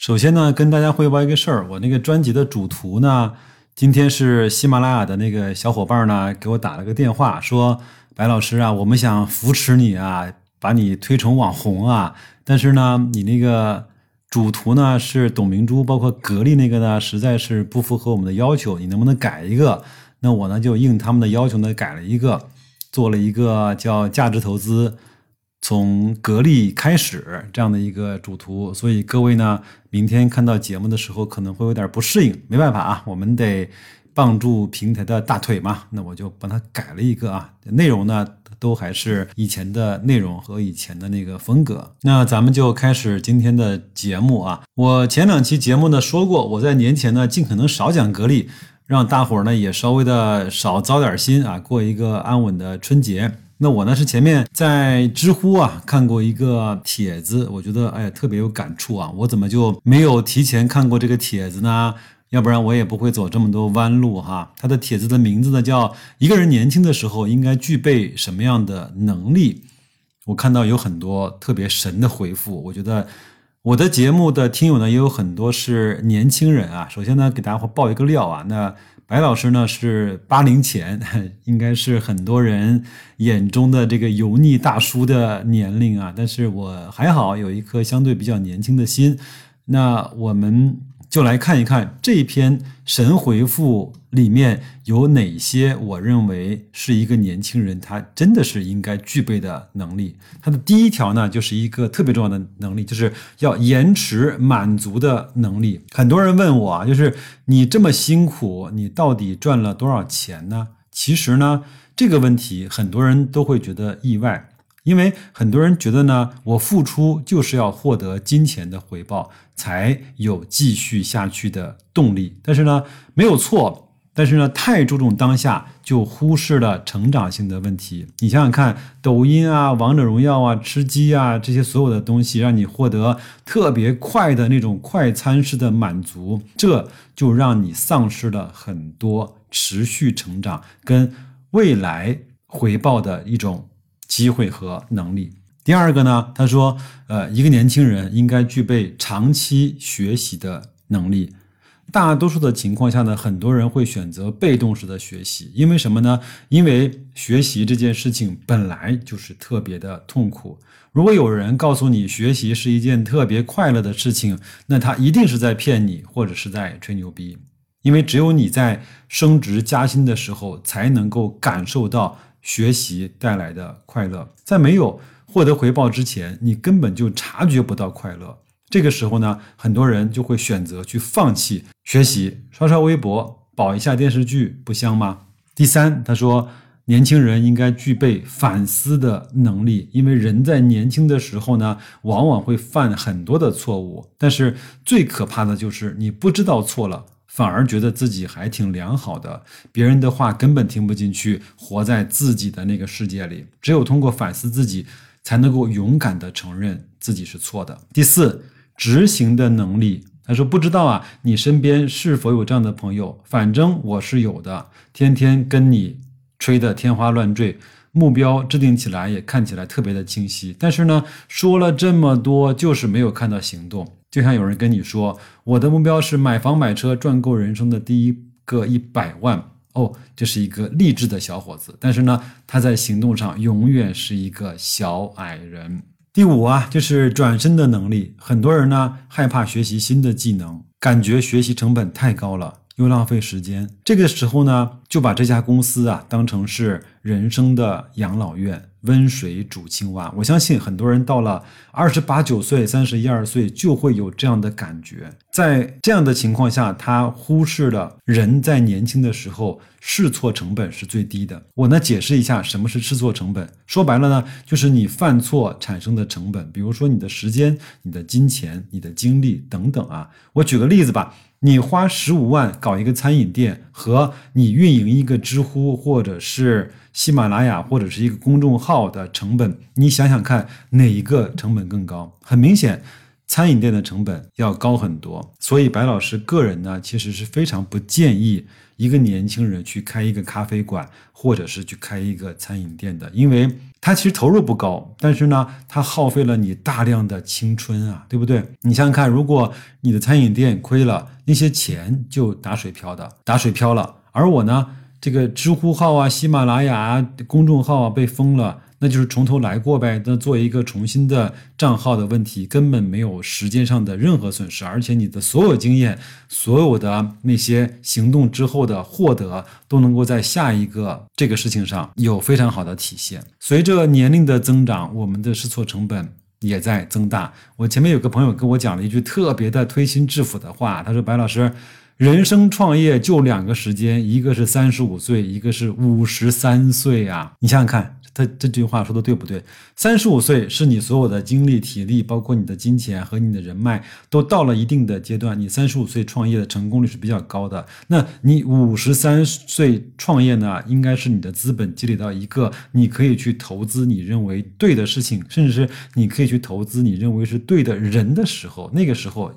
首先呢，跟大家汇报一个事儿，我那个专辑的主图呢。今天是喜马拉雅的那个小伙伴呢，给我打了个电话，说白老师啊，我们想扶持你啊，把你推成网红啊，但是呢，你那个主图呢是董明珠，包括格力那个呢，实在是不符合我们的要求，你能不能改一个？那我呢就应他们的要求呢改了一个，做了一个叫价值投资。从格力开始这样的一个主图，所以各位呢，明天看到节目的时候可能会有点不适应，没办法啊，我们得帮助平台的大腿嘛，那我就帮他改了一个啊，内容呢都还是以前的内容和以前的那个风格。那咱们就开始今天的节目啊，我前两期节目呢说过，我在年前呢尽可能少讲格力，让大伙儿呢也稍微的少糟点心啊，过一个安稳的春节。那我呢是前面在知乎啊看过一个帖子，我觉得哎特别有感触啊，我怎么就没有提前看过这个帖子呢？要不然我也不会走这么多弯路哈。他的帖子的名字呢叫一个人年轻的时候应该具备什么样的能力？我看到有很多特别神的回复，我觉得我的节目的听友呢也有很多是年轻人啊。首先呢给大家伙爆一个料啊，那。白老师呢是八零前，应该是很多人眼中的这个油腻大叔的年龄啊。但是我还好，有一颗相对比较年轻的心。那我们。就来看一看这篇神回复里面有哪些我认为是一个年轻人他真的是应该具备的能力。他的第一条呢，就是一个特别重要的能力，就是要延迟满足的能力。很多人问我啊，就是你这么辛苦，你到底赚了多少钱呢？其实呢，这个问题很多人都会觉得意外。因为很多人觉得呢，我付出就是要获得金钱的回报，才有继续下去的动力。但是呢，没有错。但是呢，太注重当下，就忽视了成长性的问题。你想想看，抖音啊、王者荣耀啊、吃鸡啊这些所有的东西，让你获得特别快的那种快餐式的满足，这就让你丧失了很多持续成长跟未来回报的一种。机会和能力。第二个呢，他说，呃，一个年轻人应该具备长期学习的能力。大多数的情况下呢，很多人会选择被动式的学习，因为什么呢？因为学习这件事情本来就是特别的痛苦。如果有人告诉你学习是一件特别快乐的事情，那他一定是在骗你，或者是在吹牛逼。因为只有你在升职加薪的时候，才能够感受到。学习带来的快乐，在没有获得回报之前，你根本就察觉不到快乐。这个时候呢，很多人就会选择去放弃学习，刷刷微博，保一下电视剧，不香吗？第三，他说，年轻人应该具备反思的能力，因为人在年轻的时候呢，往往会犯很多的错误，但是最可怕的就是你不知道错了。反而觉得自己还挺良好的，别人的话根本听不进去，活在自己的那个世界里。只有通过反思自己，才能够勇敢的承认自己是错的。第四，执行的能力。他说：“不知道啊，你身边是否有这样的朋友？反正我是有的，天天跟你吹得天花乱坠，目标制定起来也看起来特别的清晰，但是呢，说了这么多，就是没有看到行动。”就像有人跟你说，我的目标是买房买车，赚够人生的第一个一百万哦，这是一个励志的小伙子。但是呢，他在行动上永远是一个小矮人。第五啊，就是转身的能力。很多人呢害怕学习新的技能，感觉学习成本太高了，又浪费时间。这个时候呢，就把这家公司啊当成是人生的养老院。温水煮青蛙，我相信很多人到了二十八九岁、三十一二岁就会有这样的感觉。在这样的情况下，他忽视了人在年轻的时候试错成本是最低的。我呢解释一下什么是试错成本。说白了呢，就是你犯错产生的成本，比如说你的时间、你的金钱、你的精力等等啊。我举个例子吧。你花十五万搞一个餐饮店，和你运营一个知乎或者是喜马拉雅或者是一个公众号的成本，你想想看哪一个成本更高？很明显。餐饮店的成本要高很多，所以白老师个人呢，其实是非常不建议一个年轻人去开一个咖啡馆，或者是去开一个餐饮店的，因为他其实投入不高，但是呢，他耗费了你大量的青春啊，对不对？你想想看，如果你的餐饮店亏了，那些钱就打水漂的，打水漂了。而我呢，这个知乎号啊、喜马拉雅公众号啊被封了。那就是从头来过呗。那做一个重新的账号的问题，根本没有时间上的任何损失，而且你的所有经验、所有的那些行动之后的获得，都能够在下一个这个事情上有非常好的体现。随着年龄的增长，我们的试错成本也在增大。我前面有个朋友跟我讲了一句特别的推心置腹的话，他说：“白老师，人生创业就两个时间，一个是三十五岁，一个是五十三岁啊！你想想看。”他这句话说的对不对？三十五岁是你所有的精力、体力，包括你的金钱和你的人脉，都到了一定的阶段。你三十五岁创业的成功率是比较高的。那你五十三岁创业呢？应该是你的资本积累到一个你可以去投资你认为对的事情，甚至是你可以去投资你认为是对的人的时候。那个时候。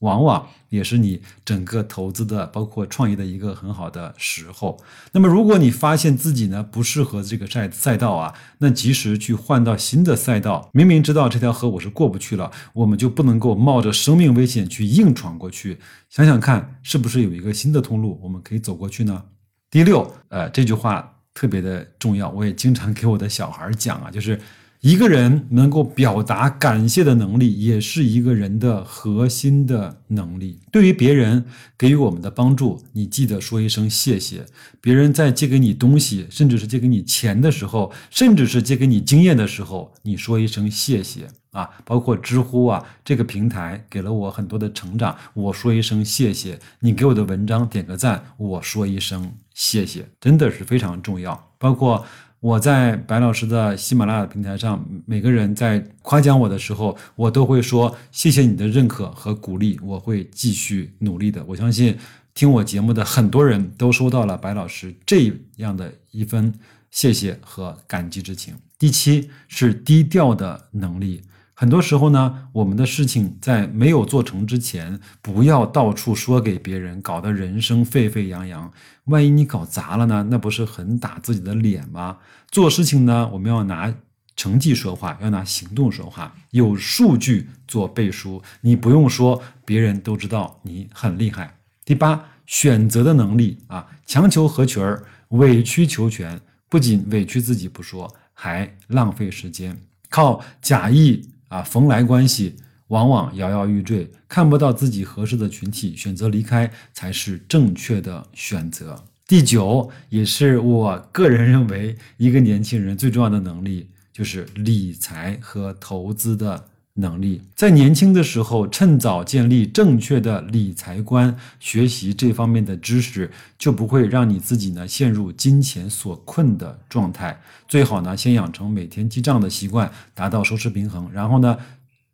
往往也是你整个投资的，包括创业的一个很好的时候。那么，如果你发现自己呢不适合这个赛赛道啊，那及时去换到新的赛道。明明知道这条河我是过不去了，我们就不能够冒着生命危险去硬闯过去。想想看，是不是有一个新的通路我们可以走过去呢？第六，呃，这句话特别的重要，我也经常给我的小孩讲啊，就是。一个人能够表达感谢的能力，也是一个人的核心的能力。对于别人给予我们的帮助，你记得说一声谢谢。别人在借给你东西，甚至是借给你钱的时候，甚至是借给你经验的时候，你说一声谢谢啊！包括知乎啊这个平台给了我很多的成长，我说一声谢谢。你给我的文章点个赞，我说一声谢谢，真的是非常重要。包括。我在白老师的喜马拉雅平台上，每个人在夸奖我的时候，我都会说谢谢你的认可和鼓励，我会继续努力的。我相信听我节目的很多人都收到了白老师这样的一份谢谢和感激之情。第七是低调的能力。很多时候呢，我们的事情在没有做成之前，不要到处说给别人，搞得人生沸沸扬扬。万一你搞砸了呢？那不是很打自己的脸吗？做事情呢，我们要拿成绩说话，要拿行动说话，有数据做背书。你不用说，别人都知道你很厉害。第八，选择的能力啊，强求合群儿，委曲求全，不仅委屈自己不说，还浪费时间，靠假意。啊，逢来关系往往摇摇欲坠，看不到自己合适的群体，选择离开才是正确的选择。第九，也是我个人认为一个年轻人最重要的能力，就是理财和投资的。能力在年轻的时候，趁早建立正确的理财观，学习这方面的知识，就不会让你自己呢陷入金钱所困的状态。最好呢，先养成每天记账的习惯，达到收支平衡。然后呢，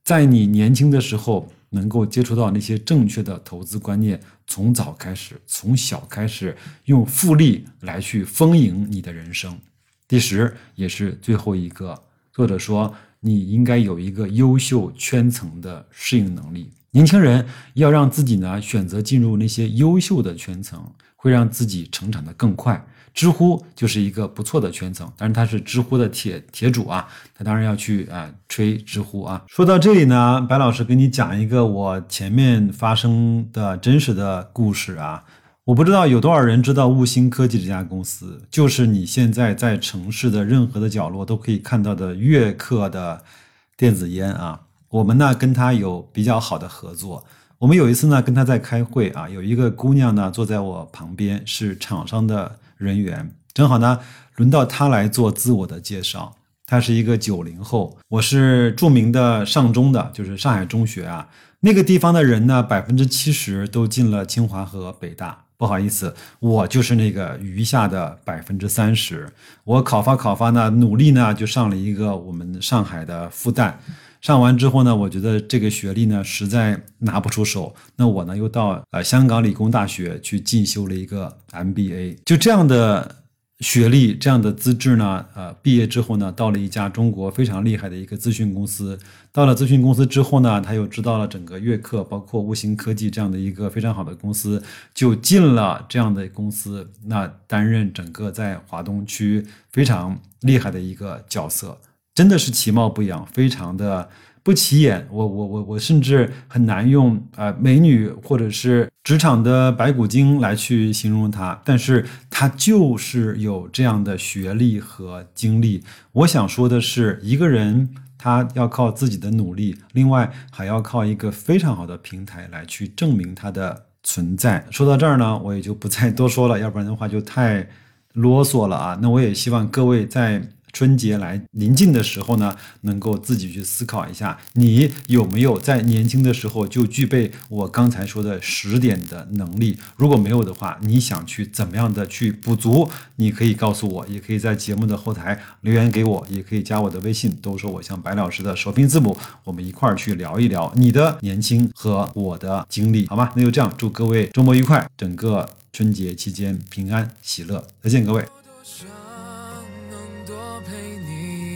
在你年轻的时候，能够接触到那些正确的投资观念，从早开始，从小开始，用复利来去丰盈你的人生。第十，也是最后一个，作者说。你应该有一个优秀圈层的适应能力。年轻人要让自己呢选择进入那些优秀的圈层，会让自己成长的更快。知乎就是一个不错的圈层，但是他是知乎的铁铁主啊，他当然要去啊吹知乎啊。说到这里呢，白老师给你讲一个我前面发生的真实的故事啊。我不知道有多少人知道悟星科技这家公司，就是你现在在城市的任何的角落都可以看到的悦客的电子烟啊。我们呢跟他有比较好的合作。我们有一次呢跟他在开会啊，有一个姑娘呢坐在我旁边，是厂商的人员，正好呢轮到她来做自我的介绍。她是一个九零后，我是著名的上中的，就是上海中学啊，那个地方的人呢百分之七十都进了清华和北大。不好意思，我就是那个余下的百分之三十。我考发考发呢，努力呢，就上了一个我们上海的复旦。上完之后呢，我觉得这个学历呢实在拿不出手，那我呢又到呃香港理工大学去进修了一个 MBA，就这样的。学历这样的资质呢？呃，毕业之后呢，到了一家中国非常厉害的一个咨询公司。到了咨询公司之后呢，他又知道了整个悦客，包括悟行科技这样的一个非常好的公司，就进了这样的公司，那担任整个在华东区非常厉害的一个角色，真的是其貌不扬，非常的。不起眼，我我我我甚至很难用呃美女或者是职场的白骨精来去形容她，但是她就是有这样的学历和经历。我想说的是，一个人他要靠自己的努力，另外还要靠一个非常好的平台来去证明他的存在。说到这儿呢，我也就不再多说了，要不然的话就太啰嗦了啊。那我也希望各位在。春节来临近的时候呢，能够自己去思考一下，你有没有在年轻的时候就具备我刚才说的十点的能力？如果没有的话，你想去怎么样的去补足？你可以告诉我，也可以在节目的后台留言给我，也可以加我的微信，都说我像白老师的首拼字母，我们一块儿去聊一聊你的年轻和我的经历，好吗？那就这样，祝各位周末愉快，整个春节期间平安喜乐，再见，各位。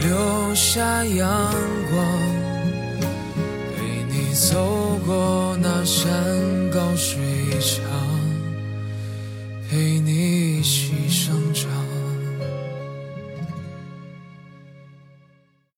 留下阳光。陪你走过那山高水长，